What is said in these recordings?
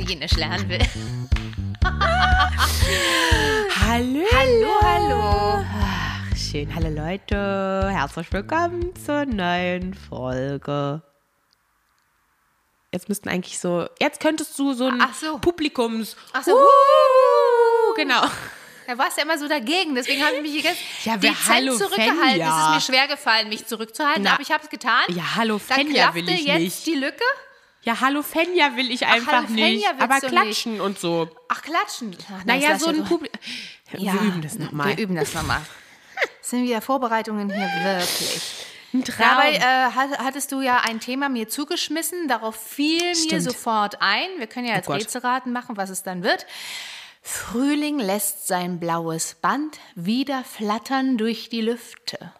Italienisch lernen will. Hallo. Hallo, hallo. Ach, schön. Hallo Leute. Herzlich willkommen zur neuen Folge. Jetzt müssten eigentlich so, jetzt könntest du so ein Ach so. Publikums. Ach so. Genau. Da warst du ja immer so dagegen, deswegen habe ich mich jetzt Ja, dezent hallo, zurückgehalten. Fenja. Es ist mir schwer gefallen, mich zurückzuhalten, Na. aber ich habe es getan. Ja, hallo Da Fenja will klaffte ich jetzt nicht. die Lücke. Ja, hallo Fenja will ich einfach hallo Fenja nicht. Aber klatschen und so. Ach, klatschen. Ach, Naja, so ein Publikum. Ja, Wir üben das nochmal. Wir üben das nochmal. Sind wieder Vorbereitungen hier wirklich. Ein Traum. Dabei äh, hat- hattest du ja ein Thema mir zugeschmissen, darauf fiel mir Stimmt. sofort ein. Wir können ja Oh jetzt Gott. Rätselraten machen, was es dann wird. Frühling lässt sein blaues Band wieder flattern durch die Lüfte.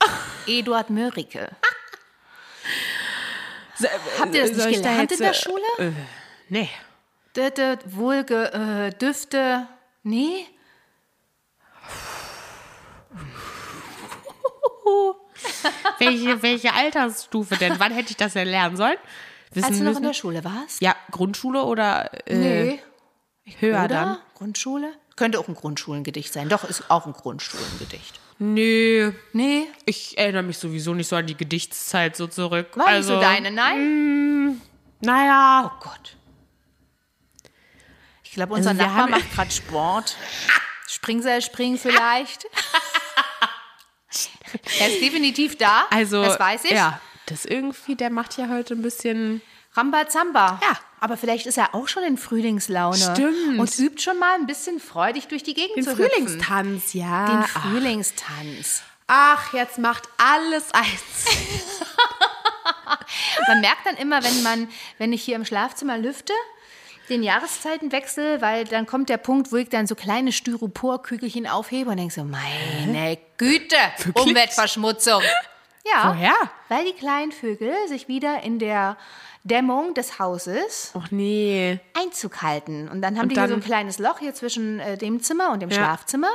Eduard Mörike. Habt ihr das nicht ich da gelernt jetzt, in der äh, Schule? Äh, nee. Dötte, Wohlge, äh, Düfte. Nee? Welche, welche Altersstufe denn? Wann hätte ich das denn lernen sollen? Wissen Als du noch in müssen? der Schule warst? Ja, Grundschule oder äh, höher Oder? dann? Grundschule? Könnte auch ein Grundschulengedicht sein. Doch, ist auch ein Grundschulengedicht. Nö, Nee, ich erinnere mich sowieso nicht so an die Gedichtszeit so zurück. war also, nicht so deine, nein? Naja, Oh Gott. Ich glaube, unser Also Nachbar macht gerade Sport. Springseilspringen vielleicht. er ist definitiv da. also. Das weiß ich. Ja, das irgendwie, der macht ja heute ein bisschen. Rambazamba. Ja. Aber vielleicht ist er auch schon in Frühlingslaune. Stimmt. Und übt schon mal ein bisschen freudig durch die Gegend Den zu hüpfen. Frühlingstanz, ja. Den Frühlingstanz. Ach, jetzt macht alles eins. Man merkt dann immer, wenn man, wenn ich hier im Schlafzimmer lüfte, den Jahreszeitenwechsel, weil dann kommt der Punkt, wo ich dann so kleine Styroporkügelchen aufhebe und denke so, meine Güte? Umweltverschmutzung. Ja, Woher? weil die kleinen Vögel sich wieder in der Dämmung des Hauses Och nee. Einzug halten. Und dann haben Und die hier so dann- ein kleines Loch hier zwischen äh, dem Zimmer und dem Ja. Schlafzimmer.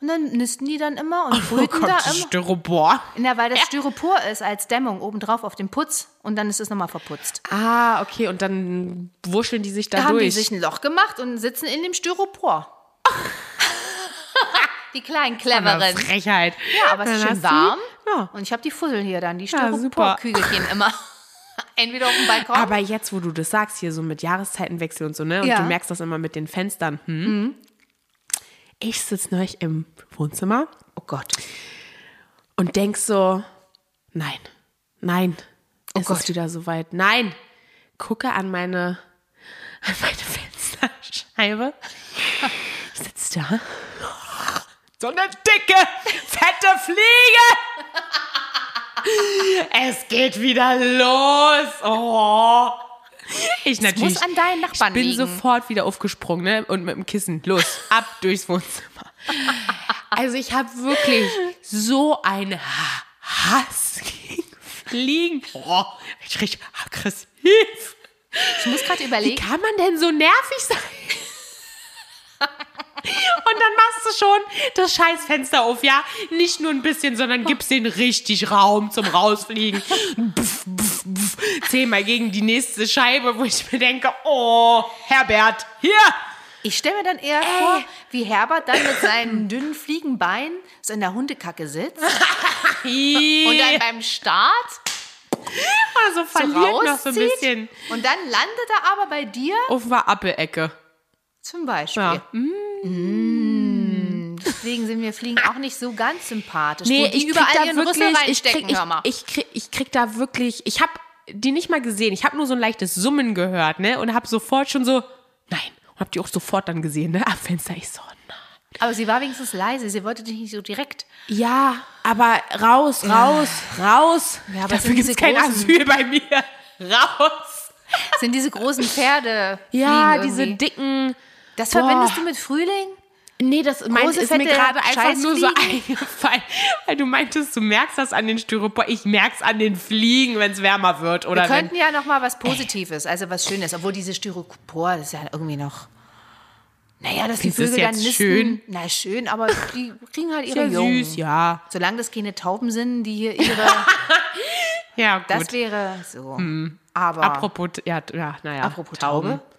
Und dann nisten die dann immer und Oh brüten Gott, da immer. Styropor. Ja, weil das Styropor ist als Dämmung obendrauf auf dem Putz und dann ist es nochmal verputzt. Ah, okay, und dann wurscheln die sich da, Da haben die durch. sich ein Loch gemacht und sitzen in dem Styropor. die kleinen Eine Cleveren. Frechheit. Ja, aber es ist Dann schön warm. Ja. Und ich habe die Fussel hier dann, die Ja. Styroporkügelchen immer. Entweder auf dem Balkon. Aber jetzt, wo du das sagst, hier so mit Jahreszeitenwechsel und so, ne? Und Ja. du merkst das immer mit den Fenstern. Hm? Ich sitze neulich im Wohnzimmer oh Gott. und denk so, nein, nein, Oh ist Gott. es wieder soweit? Nein. Gucke an meine, an meine Fensterscheibe. Sitzt da. So eine dicke, fette Fliege. Es geht wieder los. Oh. Ich natürlich. Muss an deinen Nachbarn ich bin liegen. sofort wieder aufgesprungen ne? und mit dem Kissen los, ab durchs Wohnzimmer. Also ich habe wirklich so einen Ha- Hass gegen Fliegen. Oh, ich richtig aggressiv. Ich muss gerade Wie überlegen. kann man denn so nervig sein? Und dann machst du schon das Scheißfenster auf, ja? Nicht nur ein bisschen, sondern gibst den richtig Raum zum Rausfliegen. Puff, puff, puff. Zehnmal gegen die nächste Scheibe, wo ich mir denke, oh, Herbert, hier! Ich stelle mir dann eher vor, wie Herbert dann mit seinen dünnen Fliegenbeinen so in der Hundekacke sitzt und dann beim Start also so verliert noch so ein bisschen Und dann landet er aber bei dir auf der Appelecke. Zum Beispiel. Ja. Mm. Deswegen sind mir Fliegen auch nicht so ganz sympathisch. wo die krieg überall ihren Rüssel ich reinstecken, krieg, hör mal. ich, ich, krieg, ich krieg da wirklich, ich habe die nicht mal gesehen. Ich habe nur so ein leichtes Summen gehört, ne? Und habe sofort schon so, nein. Und hab die auch sofort dann gesehen, ne? Am Fenster. Ich so, nein. Aber sie war wenigstens leise, sie wollte dich nicht so direkt. Ja, aber raus, raus, raus. Ja, aber Dafür gibt es kein Asyl bei mir. Raus. Sind diese großen Pferde. Ja, diese dicken. Das Boah. verbindest du mit Frühling? Nee, das mein, Große, ist mir gerade einfach nur so eingefallen. Weil du meintest, du merkst das an den Styropor. Ich merk's an den Fliegen, wenn es wärmer wird. Oder Wir wenn, könnten ja noch mal was Positives, also was Schönes, obwohl diese Styropor, das ist ja irgendwie noch. Naja, dass die Vögel dann nisten. schön? Na, schön, aber die kriegen halt ihre ja Jungen. süß, ja. Solange das keine Tauben sind, die hier ihre. Ja, gut. Das wäre so. Aber Apropos, ja, ja naja. Apropos Tauben. Taube.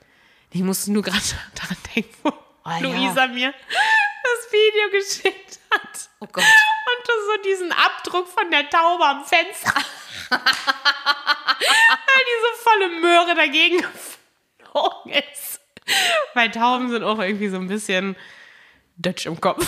Ich musste nur gerade daran denken, wo ja. Luisa mir das Video geschickt hat. oh Gott. Und du so diesen Abdruck von der Taube am Fenster. Weil diese volle Möhre dagegen geflogen ist. Weil Tauben sind auch irgendwie so ein bisschen Dutch im Kopf.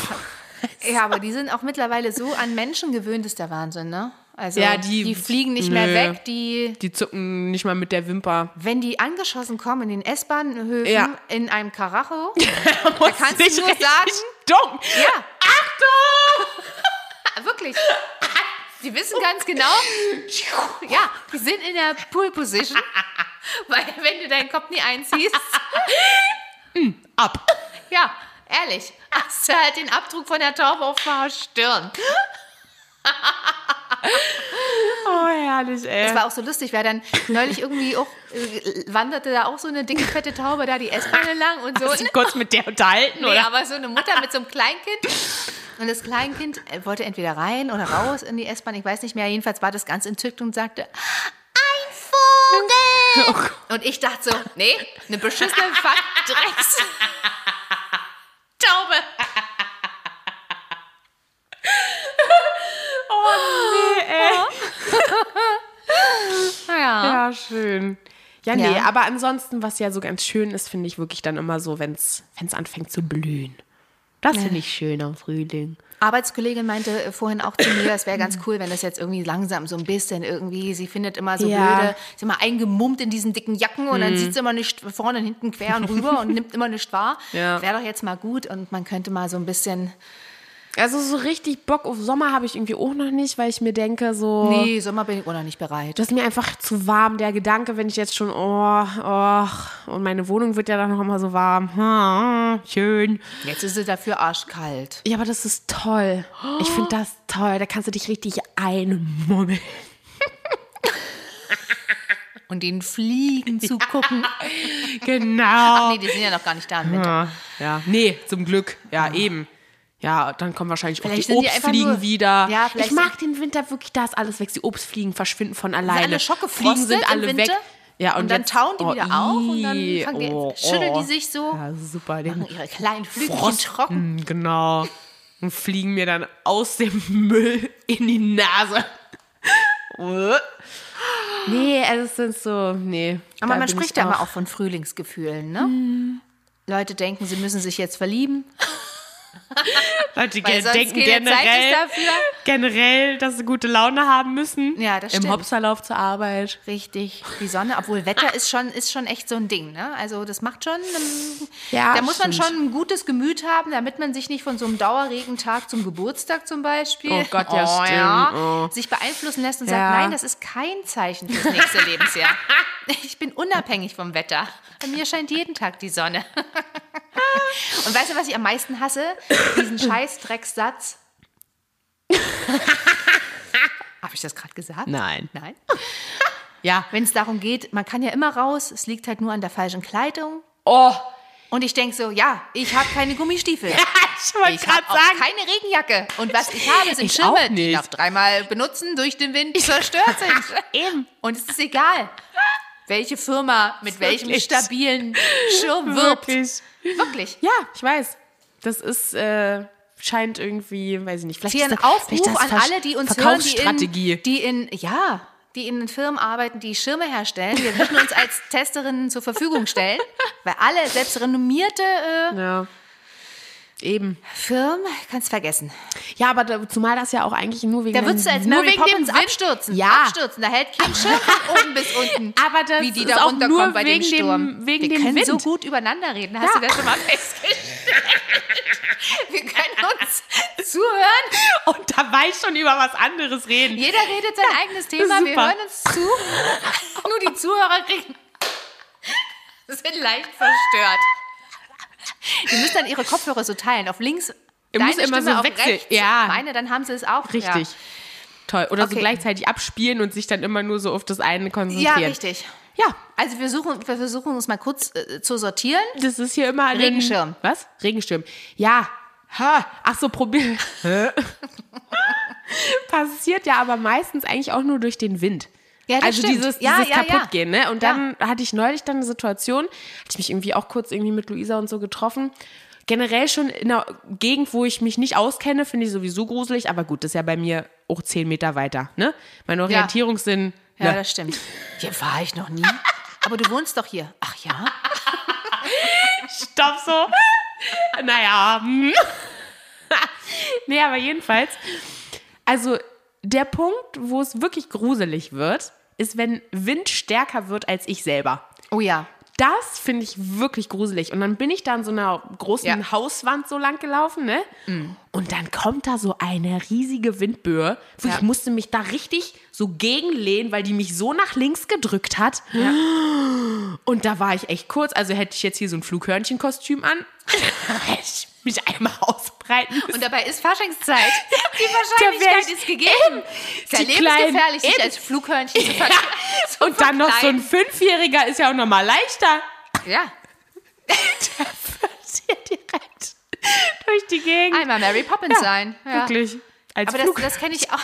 Ja, aber die sind auch mittlerweile so an Menschen gewöhnt, ist der Wahnsinn, ne? Also Ja, die- fliegen nicht nö. mehr weg, die Die zucken nicht mal mit der Wimper. wenn die angeschossen kommen in den S-Bahnhöfen Ja. in einem Karacho, Da kannst du nur sagen- Dumm. ja, Achtung! wirklich. Die wissen ganz genau, ja, die sind in der Pool Position, weil wenn du deinen Kopf nie einziehst, Ab. ja, ehrlich, hast du halt den Abdruck von der Taube auf der Stirn. Oh, herrlich, ey. Das war auch so lustig, weil dann neulich irgendwie auch äh, wanderte da auch so eine dicke, fette Taube da die S-Bahn lang und so. Hast du kurz mit der unterhalten, Nee, oder? aber so eine Mutter mit so einem Kleinkind. Und das Kleinkind äh, wollte entweder rein oder raus in die S-Bahn, ich weiß nicht mehr. Jedenfalls war das ganz entzückt und sagte, ein Vogel. Und ich dachte so, nee, eine beschissene Fuck-Drecks. Taube. Ja. Ja, schön. Ja, nee, Ja. aber ansonsten, was ja so ganz schön ist, finde ich wirklich dann immer so, wenn es anfängt zu blühen. Das finde ich schön am Frühling. Arbeitskollegin meinte äh, vorhin auch zu mir, es wäre ganz cool, wenn das jetzt irgendwie langsam so ein bisschen irgendwie, sie findet immer so Ja. Mhm. blöde, ist immer eingemummt in diesen dicken Jacken und dann sieht sie immer nicht vorne und hinten quer und rüber und nimmt immer nicht wahr. Ja. Wäre doch jetzt mal gut und man könnte mal so ein bisschen, Also so richtig Bock auf Sommer habe ich irgendwie auch noch nicht, weil ich mir denke, so. nee, Sommer bin ich auch noch nicht bereit. Das ist mir einfach zu warm, der Gedanke, wenn ich jetzt schon, oh, oh, und meine Wohnung wird ja dann noch immer so warm. Hm, schön. Jetzt ist es dafür arschkalt. Ja, aber das ist toll. Ich finde das toll. Da kannst du dich richtig einmummeln. Und den Fliegen zu gucken. Genau. Nee, die sind ja noch gar nicht da im Winter. Ja, ja. Nee, zum Glück. Ja, eben. Ja, dann kommen wahrscheinlich auch Vielleicht die sind die Obstfliegen nur- wieder. Ja, ich mag den Winter wirklich, da ist alles weg. Die Obstfliegen verschwinden von alleine. alle schockgefrostet Fliegen sind alle weg. Ja, und, Und dann jetzt, tauen die oh, wieder auf und dann die- oh, schütteln oh. die sich so. Ja, super. Den Machen ihre kleinen Flügelchen Frost, trocken. Mm, Genau. Und fliegen mir dann aus dem Müll in die Nase. nee, also es sind so, nee. Aber man spricht ich ja immer auch- auch von Frühlingsgefühlen, ne? Leute denken, sie müssen sich jetzt verlieben. Leute Weil sonst denken generell. Generell, dass sie gute Laune haben müssen. Ja, das Im stimmt. Hopserlauf zur Arbeit. Richtig, die Sonne, obwohl Wetter ist schon, ist schon echt so ein Ding, ne? Also das macht schon, ähm, Ja, da muss man stimmt. schon ein gutes Gemüt haben, damit man sich nicht von so einem Dauerregentag zum Geburtstag zum Beispiel Oh Gott, ja, stimmt. ja, Oh. sich beeinflussen lässt und Ja. sagt, nein, das ist kein Zeichen fürs nächste Lebensjahr. Ich bin unabhängig vom Wetter. Bei mir scheint jeden Tag die Sonne. Und weißt du, was ich am meisten hasse? Diesen scheiß Dreckssatz. Habe ich das gerade gesagt? Nein. Nein. Ja. Wenn es darum geht, man kann ja immer raus, es liegt halt nur an der falschen Kleidung. Oh, Und ich denke so, ja, ich habe keine Gummistiefel. ich wollte Ich habe gerade auch sagen. keine Regenjacke. Und was ich habe, sind Ich Schirme, auch die nach dreimal benutzen durch den Wind zerstört sind. Eben. Und es ist egal, welche Firma mit welchem Wirklich. stabilen Schirm wirbt. Wirklich. Wirklich. Ja, ich weiß. Das ist, äh, scheint irgendwie, weiß ich nicht, vielleicht Hier ist ein Aufruf an alle, die uns hören, die in, die in, ja, die in Firmen arbeiten, die Schirme herstellen. Wir würden uns als Testerinnen zur Verfügung stellen, weil alle, selbst renommierte äh, ja. Eben. Firmen, kannst vergessen. Ja, aber da, zumal das ja auch eigentlich nur wegen Da dem- würdest du als Mary Poppins dem abstürzen. Ja. Abstürzen. Da hält kein Schirm von oben bis unten. Aber das wie die ist da auch runterkommen nur bei dem wegen dem- Sturm. wegen Wir dem können so Wind. gut übereinander reden. Hast Ja. du das schon mal festgestellt? Wir können uns zuhören. Und da weiß schon über was anderes reden. Jeder redet sein eigenes Thema. Wir hören uns zu. Nur die Zuhörer kriegen, sind leicht verstört. Die müssen dann ihre Kopfhörer so teilen. Auf links Ihr deine müsst immer Stimme so auf wechseln. rechts, Ja. meine, dann haben sie es auch. Richtig. Ja. Toll. Oder so Okay. gleichzeitig abspielen und sich dann immer nur so auf das eine Ja, konzentrieren. richtig. Ja, Also wir, suchen, wir versuchen uns mal kurz äh, zu sortieren. das ist hier immer ein Regenschirm. Was? Regenschirm. Ja. Ha. Ach so, probier. Passiert ja aber meistens eigentlich auch nur durch den Wind. Ja, also stimmt. dieses, Ja, dieses ja. kaputtgehen, ne? Und dann hatte ich neulich dann eine Situation, hatte ich mich irgendwie auch kurz irgendwie mit Luisa und so getroffen. Generell schon in einer Gegend, wo ich mich nicht auskenne, finde ich sowieso gruselig, aber gut, das ist ja bei mir auch zehn Meter weiter, ne? Mein Orientierungssinn. Ja, ne? das stimmt. Hier war ich noch nie. Aber du wohnst doch hier. Ach ja? Stopp so. naja. hm. nee, aber jedenfalls. Also der Punkt, wo es wirklich gruselig wird, ist, wenn Wind stärker wird als ich selber. Oh ja. Das finde ich wirklich gruselig. Und dann bin ich da an so einer großen Ja. Hauswand so lang gelaufen, ne? Und dann kommt da so eine riesige Windböe. wo Ja. Ich musste mich da richtig so gegenlehnen, weil die mich so nach links gedrückt hat. Und da war ich echt kurz. Also hätte ich jetzt hier so ein Flughörnchenkostüm an, hätte ich mich einmal ausbreiten müssen. Und dabei ist Faschingszeit. Die Wahrscheinlichkeit ich- ist gegeben. Ist ja lebensgefährlich, sich eben. als Flughörnchen zu ver zu Und dann noch so ein. Fünfjähriger ist ja auch noch mal leichter. Ja, Hier direkt durch die Gegend. einmal Mary Poppins sein. Ja. Wirklich. Als Aber das, Flug das kenne ich auch.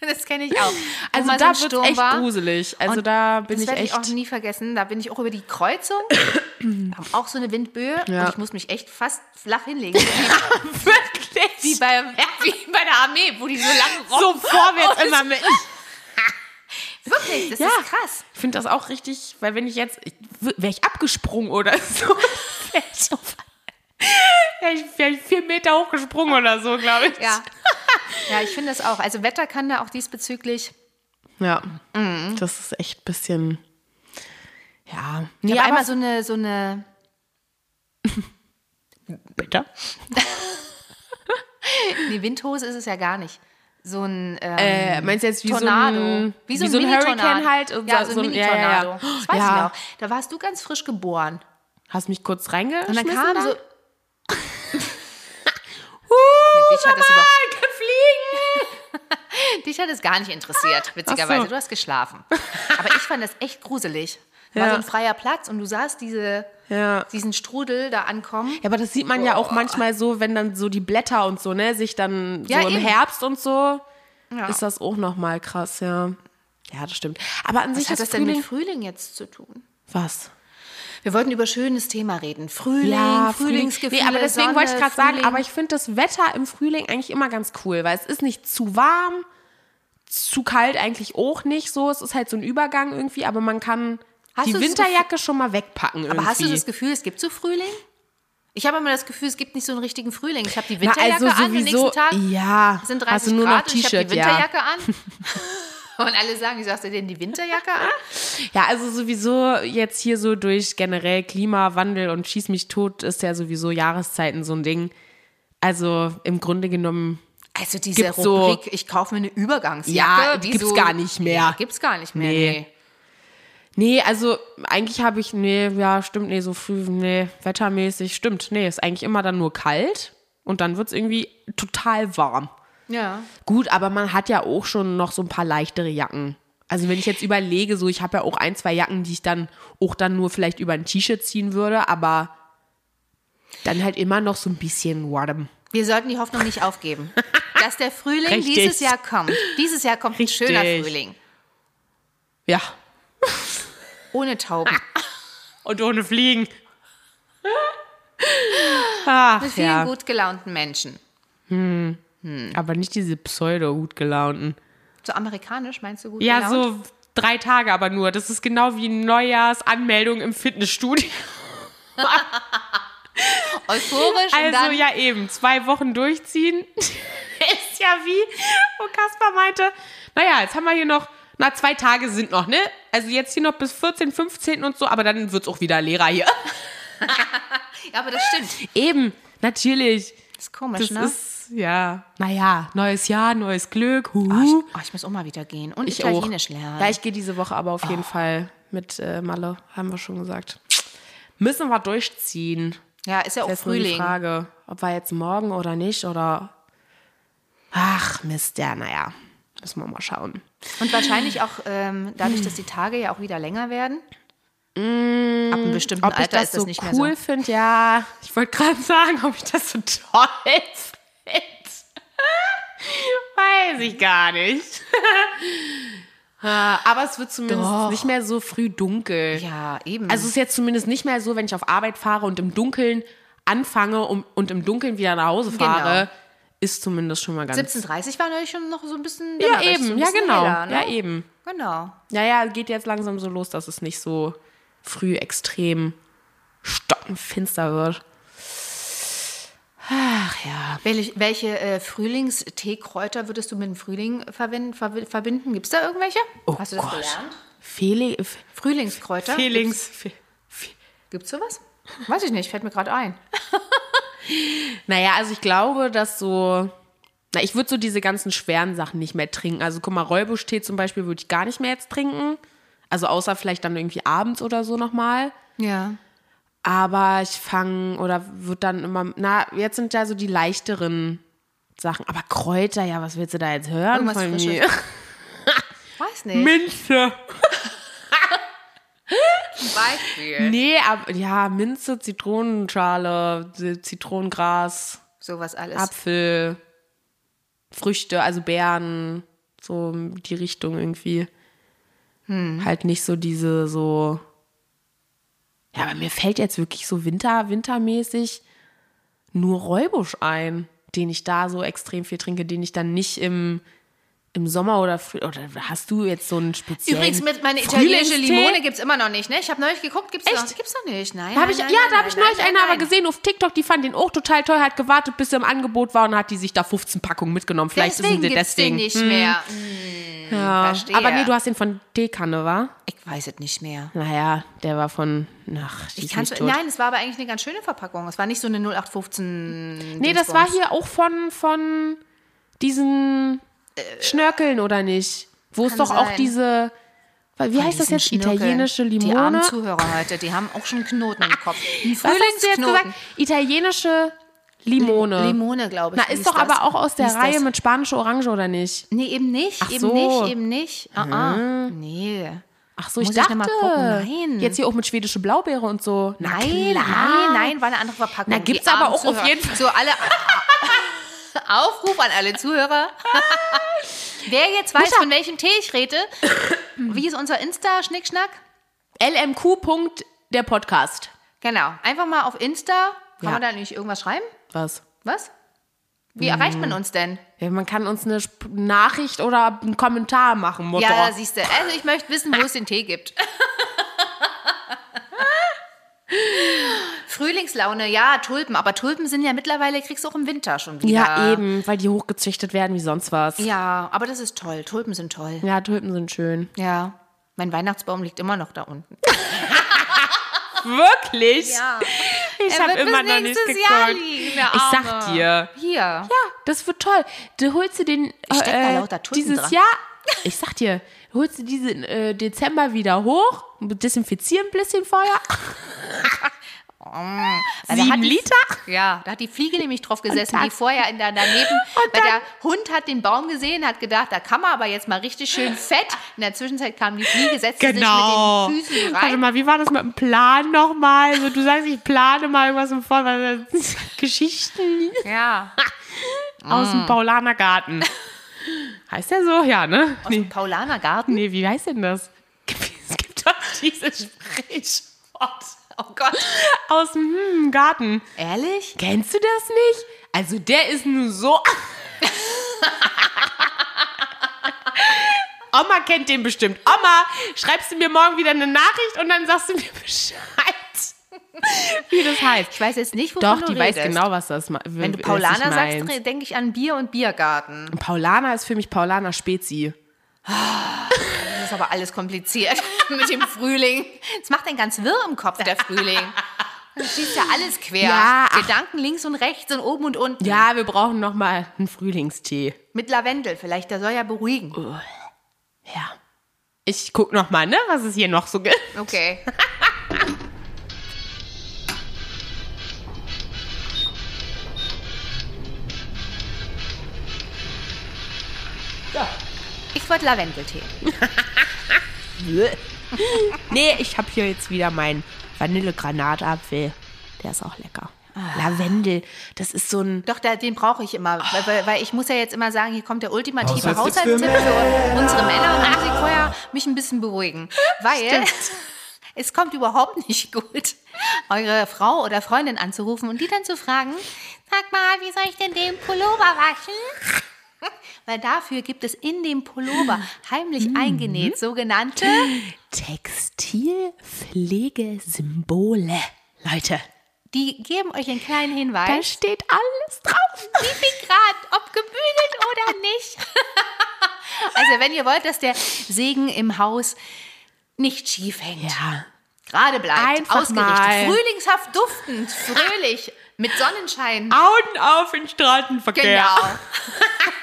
Das kenne ich auch. Also so da ein wird echt war. gruselig. Also Und da bin das ich werde ich echt. auch nie vergessen. Da bin ich auch über die Kreuzung. Auch so eine Windböe. Ja. Und ich muss mich echt fast flach hinlegen. wirklich. Wie bei, wie bei der Armee, wo die so lang so robben. vorwärts immer mit. Wirklich, das Ja. ist krass. Ich finde das auch richtig, weil wenn ich jetzt, wäre ich abgesprungen oder so, wäre ich, so, wär ich, wär ich vier Meter hochgesprungen oder so, glaube ich. Ja. Ja, ich finde das auch. Also Wetter kann da auch diesbezüglich. Ja. Mhm. Das ist echt ein bisschen, ja. Ich Nee, einmal so eine, so eine, bitte. nee, Windhose ist es ja gar nicht. So ein ähm, Äh, meinst du jetzt wie Tornado. so ein, wie so ein, Hurricane Mini-Tornado. halt? Und ja, so ein ja, ja, Mini-Tornado. ja. Das weiß ja. ich noch. Da warst du ganz frisch geboren. Hast mich kurz Und reingeschmissen dann kam da? so. Uh, Dich hat das über- gefliegen! Dich hat es gar nicht interessiert, witzigerweise. So. Du hast geschlafen. Aber ich fand das echt gruselig. War Ja. so ein freier Platz und du sahst diese, Ja. diesen Strudel da ankommen. Ja, aber das sieht man ja auch manchmal so, wenn dann so die Blätter und so, ne, sich dann Ja, so im eben. Herbst und so, Ja. ist das auch nochmal krass, ja. Ja, das stimmt. Aber an Was sich hat das denn mit Frühling... Frühling jetzt zu tun? Was? Wir wollten über schönes Thema reden. Frühling, Ja, Frühlingsgefühle, Nee, aber deswegen wollte ich Sonne, gerade sagen, Frühling. aber ich finde das Wetter im Frühling eigentlich immer ganz cool, weil es ist nicht zu warm, zu kalt eigentlich auch nicht so. Es ist halt so ein Übergang irgendwie, aber man kann Hast die Winterjacke schon mal wegpacken irgendwie. Aber hast du das Gefühl, es gibt so Frühling? Ich habe immer das Gefühl, es gibt nicht so einen richtigen Frühling. Ich habe die Na, Winterjacke also an den nächsten Tag. ja, Es sind hast 30 du nur Grad noch und ich habe die T-Shirt, ja. Winterjacke an. Und alle sagen, ich sagst du denn die Winterjacke an? Ja, also sowieso jetzt hier so durch generell Klimawandel und Schieß mich tot ist ja sowieso Jahreszeiten so ein Ding. Also im Grunde genommen, Also diese Gibt's so- Rubrik, ich kaufe mir eine Übergangsjacke. Ja, wie gibt's so, gar nicht mehr. Ja, gibt's gar nicht mehr. Nee. Nee. Nee, also eigentlich habe ich, nee, ja, stimmt, nee, so früh, nee, wettermäßig, stimmt, nee, ist eigentlich immer dann nur kalt und dann wird es irgendwie total warm. Ja. Gut, aber man hat ja auch schon noch so ein paar leichtere Jacken. Also wenn ich jetzt überlege, so ich habe ja auch ein, zwei Jacken, die ich dann auch dann nur vielleicht über ein T-Shirt ziehen würde, aber dann halt immer noch so ein bisschen warm. Wir sollten die Hoffnung nicht aufgeben, dass der Frühling Richtig. dieses Jahr kommt. Dieses Jahr kommt ein Richtig. schöner Frühling. Ja. Ohne Tauben. Und ohne Fliegen. Ach, Mit vielen ja. gut gelaunten Menschen. Aber nicht diese pseudo-gut gelaunten. So amerikanisch, meinst du gut Ja, gelaunt? so drei Tage aber nur. Das ist genau wie Neujahrsanmeldung im Fitnessstudio. Euphorisch Also ja eben, zwei Wochen durchziehen. ist ja wie, wo Kaspar meinte, naja, jetzt haben wir hier noch, na zwei Tage sind noch, ne? Also jetzt hier noch bis 14, 15 und so, aber dann wird's auch wieder leerer hier. Ja, aber das stimmt. Eben, natürlich. Das ist komisch, Das ne? ist, ja, naja, neues Jahr, neues Glück. Oh, ich, oh, ich muss auch mal wieder gehen. Und Ich Italienisch auch. lernen. Ja, ich gehe diese Woche aber auf jeden Fall mit äh, Malle, haben wir schon gesagt. Müssen wir durchziehen. ja, ist ja auch Das ist nur die Frühling. Frage, ob wir jetzt morgen oder nicht oder. Ach, Mist, ja, naja. Müssen wir mal schauen. Und wahrscheinlich auch ähm, dadurch, dass die Tage ja auch wieder länger werden. Ab einem bestimmten Ob ich Alter das ist das so nicht mehr cool so. finde, ja. Ich wollte gerade sagen, ob ich das so toll finde. Weiß ich gar nicht. Ah, Aber es wird zumindest Doch. nicht mehr so früh dunkel. Ja, eben. Also es ist jetzt zumindest nicht mehr so, wenn ich auf Arbeit fahre und im Dunkeln anfange um, und im Dunkeln wieder nach Hause fahre, Genau. Ist zumindest schon mal ganz... 17.30 war natürlich schon noch so ein bisschen ja, eben, ein ja bisschen genau, heller, ne? ja eben. Genau. Ja, ja, geht jetzt langsam so los, dass es nicht so früh extrem stockenfinster wird. Ach ja. Welche, welche äh, Frühlingsteekräuter würdest du mit dem Frühling verwenden, verbi- verbinden? Gibt es da irgendwelche? Hast du das Oh Gott. gelernt? Feli Frühlingskräuter? Felix. Fe Fe Gibt es sowas? Weiß ich nicht, fällt mir gerade ein. naja, also ich glaube, dass so. Na, ich würde so diese ganzen schweren Sachen nicht mehr trinken. Also guck mal, Räubuschtee zum Beispiel würde ich gar nicht mehr jetzt trinken. Also außer vielleicht dann irgendwie abends oder so nochmal. Ja. Aber ich fange oder wird dann immer. Na, jetzt sind ja so die leichteren Sachen. Aber Kräuter, ja, was willst du da jetzt hören Irgendwas von Frisches. mir? Weiß nicht. Minze. Zum Beispiel. Nee, aber ja, Minze, Zitronenschale, Zitronengras, Sowas alles. Apfel, Früchte, also Beeren, so die Richtung irgendwie. Halt nicht so diese so. Ja, aber mir fällt jetzt wirklich so Winter, wintermäßig nur Räubusch ein, den ich da so extrem viel trinke, den ich dann nicht im, im Sommer oder oder hast du jetzt so einen speziellen Übrigens, mit meine italienische? Limone gibt es immer noch nicht, ne? Ich habe neulich geguckt, gibt es noch, Echt? gibt's noch nicht. Nein, Da nein, ich, nein, ja, nein, da habe ich neulich eine aber gesehen auf TikTok, die fand den auch total toll, hat gewartet, bis er im Angebot war und hat die sich da 15 Packungen mitgenommen. Vielleicht Deswegen ist es gibt's den deswegen. nicht mehr. Ja. verstehe. Aber nee, du hast den von Teekanne, wa? Ich weiß es nicht mehr. Naja, der war von, ach, Ich kann's, tot. nein, es war aber eigentlich eine ganz schöne Verpackung. Es war nicht so eine 0815. Nee, das war hier auch von, von diesen Schnörkeln, oder nicht? Wo es kann doch auch sein. diese, weil- wie heißt das jetzt? Schnörkeln. Italienische Die Limone? armen Zuhörer heute, die haben auch schon Knoten im Kopf. Was hast du jetzt gesagt? Italienische Limone. Limone, glaube ich. Na, ist doch das. aber auch aus der Reihe das. mit spanische Orange, oder nicht? Nee, eben nicht. Ach eben so. nicht, eben nicht. Ah, ah. Nee. Ach so, ich Muss ich dachte, noch mal gucken. Nein. jetzt hier auch mit schwedische Blaubeere und so. Na Nein, klar. nein, nein, war eine andere Verpackung. Na, Die gibt's aber auch auf Zuhörer. jeden Fall. So alle. Aufruf an alle Zuhörer. Wer jetzt weiß, von welchem Tee ich rede, wie ist unser Insta-Schnickschnack? LMQ. Der Podcast. Genau. Einfach mal auf Insta. Kann Ja. man da nicht irgendwas schreiben? Was? Was? Wie erreicht man uns denn? Ja, man kann uns eine Nachricht oder einen Kommentar machen, Mutter. Ja, siehst du. Also ich möchte wissen, wo es den Tee gibt. Frühlingslaune, ja, Tulpen. Aber Tulpen sind ja mittlerweile, kriegst du auch im Winter schon wieder. ja, eben, weil die hochgezüchtet werden wie sonst was. Ja, aber das ist toll. Tulpen sind toll. Ja, Tulpen sind schön. Ja. Mein Weihnachtsbaum liegt immer noch da unten. Wirklich? Ja. Ich habe immer noch nicht nächstes geguckt. Jahr liegen, ich sag dir. Hier. Ja, das wird toll. Du holst dir den da äh, lauter Tulpen dieses dran. Jahr. Ich sag dir, du holst dir diesen äh, Dezember wieder hoch, desinfizieren ein bisschen vorher. Da Sieben hat die- Liter? Ja, da hat die Fliege nämlich drauf gesessen, die vorher in der, daneben, weil der Hund hat den Baum gesehen, hat gedacht, da kann man aber jetzt mal richtig schön fett. In der Zwischenzeit kam die Fliege, setzte Genau. sich mit den Füßen Warte rein. mal, wie war das mit dem Plan nochmal? Also, du sagst, ich plane mal irgendwas im Vor Geschichten Ja, aus Mm. dem Paulanergarten. heißt der so? Ja, ne? aus Nee. dem Paulanergarten. nee, wie heißt denn das? Es gibt doch dieses Sprichwort Oh Gott. aus dem hm, Garten. Ehrlich? Kennst du das nicht? Also der ist nur so. Oma kennt den bestimmt. Oma, schreibst du mir morgen wieder eine Nachricht und dann sagst du mir Bescheid, wie das heißt. Ich weiß jetzt nicht, wovon Doch, du die weiß redest. genau, was das ma- Wenn du Paulaner ich sagst, denke ich an Bier und Biergarten. Paulaner ist für mich Paulaner Spezi. Das ist aber alles kompliziert mit dem Frühling. Es macht einen ganz wirr im Kopf, der Frühling. Du schießt ja alles quer. Ja, ach. Gedanken links und rechts und oben und unten. Ja, wir brauchen noch mal einen Frühlingstee. Mit Lavendel vielleicht, der soll ja beruhigen. Ja. Ich guck noch mal, ne, was es hier noch so gibt. Okay. Ich wollte Lavendeltee. nee, ich habe hier jetzt wieder meinen Vanille-Granatapfel. Der ist auch lecker. Lavendel, das ist so ein. Doch, da, den brauche ich immer, weil, weil, weil ich muss ja jetzt immer sagen, hier kommt der ultimative Haushaltstipp für für unsere Männer und muss ich vorher mich ein bisschen beruhigen, weil es kommt überhaupt nicht gut, eure Frau oder Freundin anzurufen und die dann zu fragen, sag mal, wie soll ich denn den Pullover waschen? Weil dafür gibt es in dem Pullover heimlich eingenäht sogenannte Textilpflegesymbole. Leute, Die geben euch einen kleinen da Hinweis. steht alles drauf. Wie viel Grad, ob gebügelt oder nicht. also wenn ihr wollt, dass der Segen im Haus nicht schief hängt, Ja. gerade bleibt, Einfach ausgerichtet, mal. frühlingshaft duftend, fröhlich, mit Sonnenschein. Augen auf in Straßenverkehr. Genau.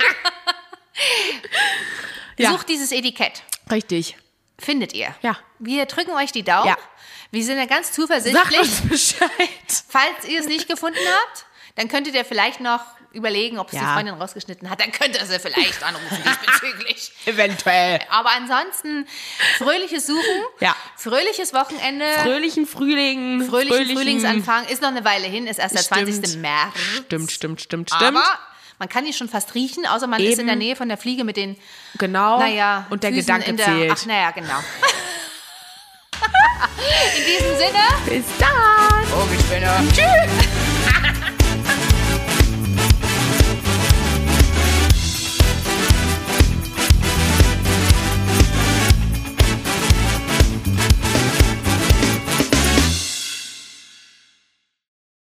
Ja. Sucht dieses Etikett. Richtig. Findet ihr. Ja. Wir drücken euch die Daumen. Ja. Wir sind ja ganz Sagt zuversichtlich. uns Bescheid. Falls ihr es nicht gefunden habt, dann könntet ihr vielleicht noch überlegen, ob es die Ja. Freundin rausgeschnitten hat. Dann könnt ihr sie vielleicht anrufen diesbezüglich. Eventuell. Aber ansonsten fröhliches Suchen, Ja. fröhliches Wochenende, Fröhlichen Frühling. fröhlichen Frühlingsanfang. Ist noch eine Weile hin, ist erst der Stimmt. 20. März. Stimmt, stimmt, stimmt, stimmt. Aber man kann ihn schon fast riechen, außer man ist in Eben. der Nähe von der Fliege mit den, genau. naja, Und der Füßen Gedanke der, zählt. Ach, naja, genau. in diesem Sinne, Bis dann. Vogelspinne. Tschüss.